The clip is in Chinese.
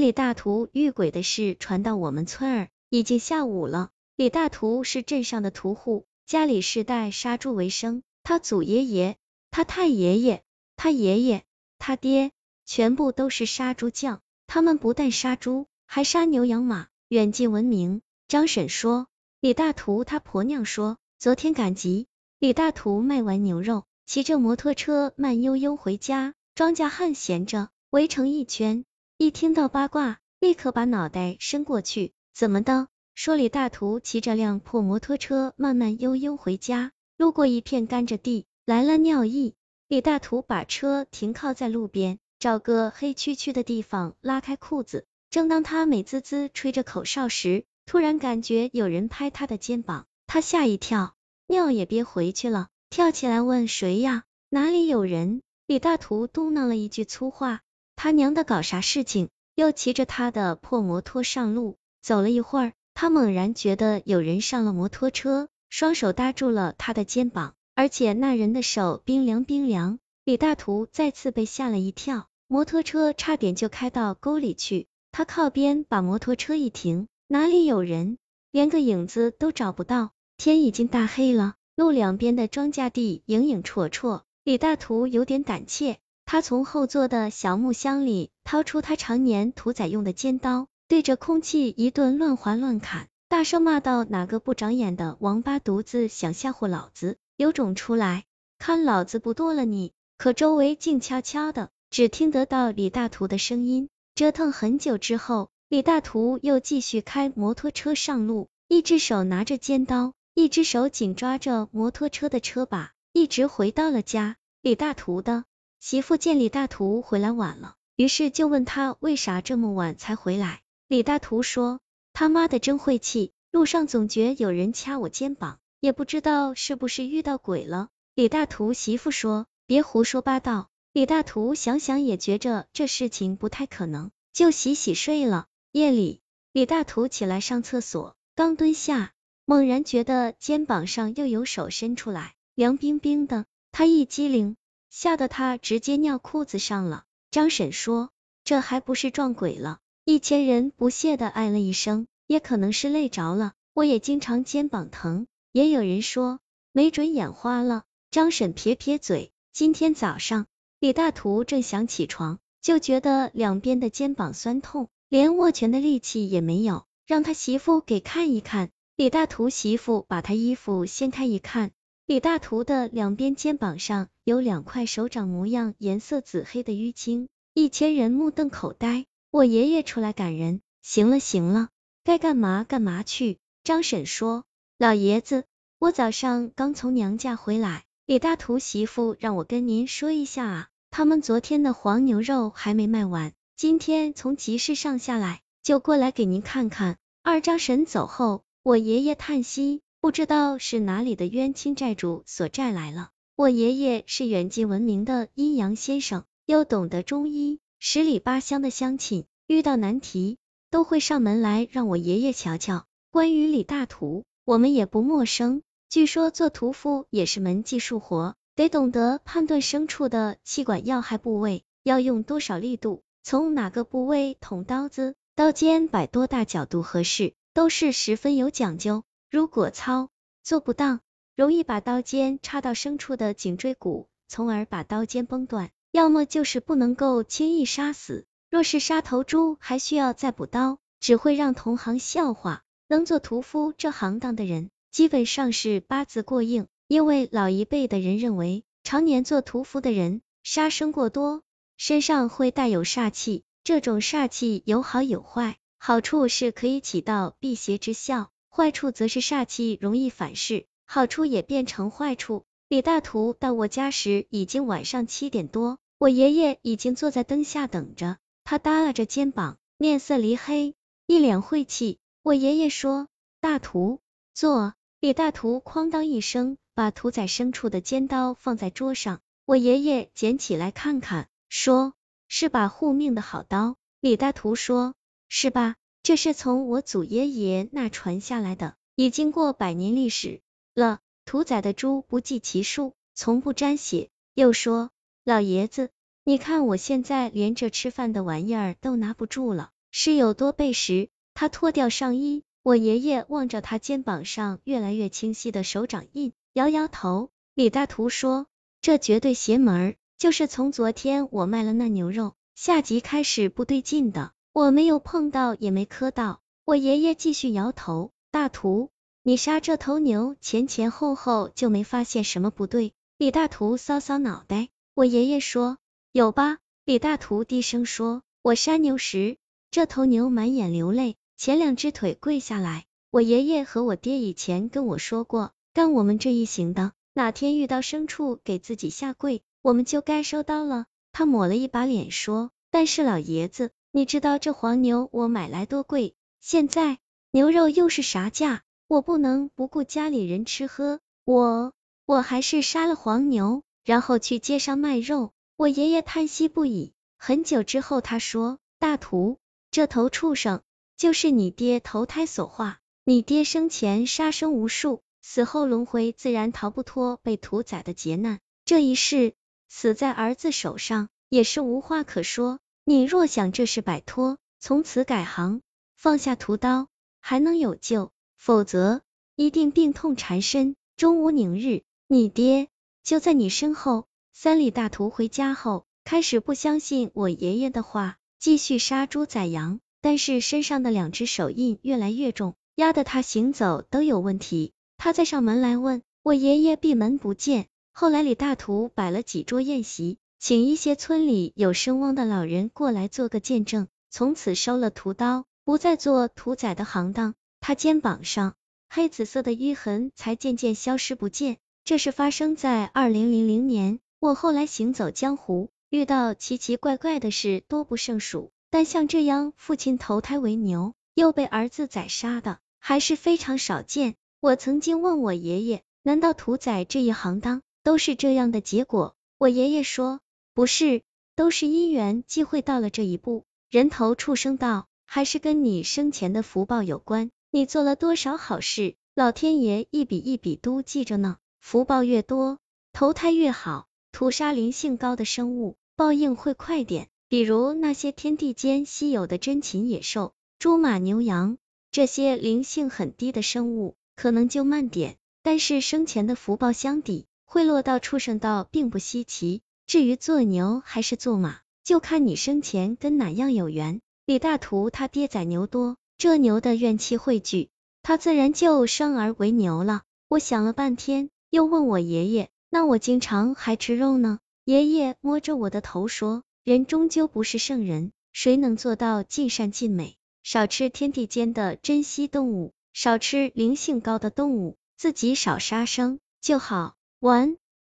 李大图遇鬼的事传到我们村儿，已经下午了。李大图是镇上的屠户，家里世代杀猪为生，他祖爷爷、他太爷爷、他爷爷、他爹，全部都是杀猪匠。他们不但杀猪，还杀牛养马，远近闻名。张婶说，李大图他婆娘说，昨天赶集，李大图卖完牛肉，骑着摩托车慢悠悠回家，庄稼汉闲着，围成一圈，一听到八卦，立刻把脑袋伸过去，怎么的？说李大图骑着辆破摩托车慢慢悠悠回家，路过一片甘蔗地，来了尿意。李大图把车停靠在路边。找个黑黢黢的地方，拉开裤子。正当他美滋滋吹着口哨时，突然感觉有人拍他的肩膀，他吓一跳，尿也憋回去了，跳起来问谁呀？哪里有人？李大图嘟囔了一句粗话，他娘的搞啥事情？又骑着他的破摩托上路。走了一会儿，他猛然觉得有人上了摩托车，双手搭住了他的肩膀，而且那人的手冰凉冰凉。李大图再次被吓了一跳。摩托车差点就开到沟里去，他靠边把摩托车一停，哪里有人，连个影子都找不到。天已经大黑了，路两边的庄稼地影影绰绰。李大图有点胆怯，他从后座的小木箱里掏出他常年屠宰用的尖刀，对着空气一顿乱划乱砍，大声骂道：“哪个不长眼的王八犊子想吓唬老子？有种出来，看老子不剁了你！”可周围静悄悄的。只听得到李大图的声音，折腾很久之后，李大图又继续开摩托车上路，一只手拿着尖刀，一只手紧抓着摩托车的车把，一直回到了家。李大图的媳妇见李大图回来晚了，于是就问他为啥这么晚才回来。李大图说：“他妈的真晦气，路上总觉有人掐我肩膀，也不知道是不是遇到鬼了。”李大图媳妇说：“别胡说八道。”李大图想想也觉着这事情不太可能，就洗洗睡了。夜里，李大图起来上厕所，刚蹲下，猛然觉得肩膀上又有手伸出来，凉冰冰的，他一激灵，吓得他直接尿裤子上了。张婶说，这还不是撞鬼了？一千人不屑的哎了一声，也可能是累着了。我也经常肩膀疼，也有人说，没准眼花了。张婶撇撇嘴，今天早上。李大图正想起床，就觉得两边的肩膀酸痛，连握拳的力气也没有，让他媳妇给看一看。李大图媳妇把他衣服掀开一看，李大图的两边肩膀上有两块手掌模样、颜色紫黑的淤青，一千人目瞪口呆。我爷爷出来赶人，行了行了，该干嘛干嘛去。张婶说，老爷子，我早上刚从娘家回来，李大图媳妇让我跟您说一下啊。他们昨天的黄牛肉还没卖完，今天从集市上下来，就过来给您看看。二张婶走后，我爷爷叹息，不知道是哪里的冤亲债主所债来了。我爷爷是远近闻名的阴阳先生，又懂得中医，十里八乡的乡亲遇到难题都会上门来让我爷爷瞧瞧。关于李大图，我们也不陌生，据说做屠夫也是门技术活。得懂得判断牲畜的气管要害部位，要用多少力度，从哪个部位捅刀子，刀尖摆多大角度合适，都是十分有讲究。如果操作不当，容易把刀尖插到牲畜的颈椎骨，从而把刀尖崩断；要么就是不能够轻易杀死。若是杀头猪还需要再补刀，只会让同行笑话。能做屠夫这行当的人，基本上是八字过硬。因为老一辈的人认为，常年做屠夫的人杀生过多，身上会带有煞气。这种煞气有好有坏，好处是可以起到辟邪之效，坏处则是煞气容易反噬，好处也变成坏处。李大图到我家时已经晚上七点多，我爷爷已经坐在灯下等着，他耷拉着肩膀，面色黧黑，一脸晦气。我爷爷说：“大图，坐。”李大图哐当一声。把屠宰牲畜的尖刀放在桌上，我爷爷捡起来看看，说是把护命的好刀。李大图说，是吧？这是从我祖爷爷那传下来的，已经过百年历史了。屠宰的猪不计其数，从不沾血。又说，老爷子，你看我现在连这吃饭的玩意儿都拿不住了，是有多背时，他脱掉上衣。我爷爷望着他肩膀上越来越清晰的手掌印，摇摇头。李大图说：“这绝对邪门，就是从昨天我卖了那牛肉，下集开始不对劲的。我没有碰到，也没磕到。”我爷爷继续摇头。大图，你杀这头牛前前后后就没发现什么不对？李大图搔搔脑袋。我爷爷说：“有吧？”李大图低声说：“我杀牛时，这头牛满眼流泪。”前两只腿跪下来，我爷爷和我爹以前跟我说过，干我们这一行的，哪天遇到牲畜给自己下跪，我们就该收刀了。他抹了一把脸说，但是老爷子，你知道这黄牛我买来多贵？现在牛肉又是啥价？我不能不顾家里人吃喝，我我还是杀了黄牛，然后去街上卖肉。我爷爷叹息不已，很久之后他说，大图，这头畜生。就是你爹投胎所化，你爹生前杀生无数，死后轮回自然逃不脱被屠宰的劫难。这一世死在儿子手上，也是无话可说。你若想这事摆脱，从此改行，放下屠刀，还能有救；否则，一定病痛缠身，终无宁日。你爹就在你身后。三里大图回家后，开始不相信我爷爷的话，继续杀猪宰羊。但是身上的两只手印越来越重，压得他行走都有问题。他再上门来问我爷爷，闭门不见。后来李大图摆了几桌宴席，请一些村里有声望的老人过来做个见证，从此收了屠刀，不再做屠宰的行当。他肩膀上黑紫色的淤痕才渐渐消失不见。这是发生在二零零零年。我后来行走江湖，遇到奇奇怪怪的事多不胜数。但像这样，父亲投胎为牛，又被儿子宰杀的，还是非常少见。我曾经问我爷爷，难道屠宰这一行当都是这样的结果？我爷爷说，不是，都是因缘际会到了这一步。人头畜生道，还是跟你生前的福报有关。你做了多少好事，老天爷一笔一笔都记着呢。福报越多，投胎越好。屠杀灵性高的生物，报应会快点。比如那些天地间稀有的珍禽野兽，猪马牛羊，这些灵性很低的生物，可能就慢点。但是生前的福报相抵，会落到畜生道并不稀奇。至于做牛还是做马，就看你生前跟哪样有缘。李大图他爹宰牛多，这牛的怨气汇聚，他自然就生而为牛了。我想了半天，又问我爷爷，那我经常还吃肉呢？爷爷摸着我的头说。人终究不是圣人，谁能做到尽善尽美？少吃天地间的珍稀动物，少吃灵性高的动物，自己少杀生就好。完。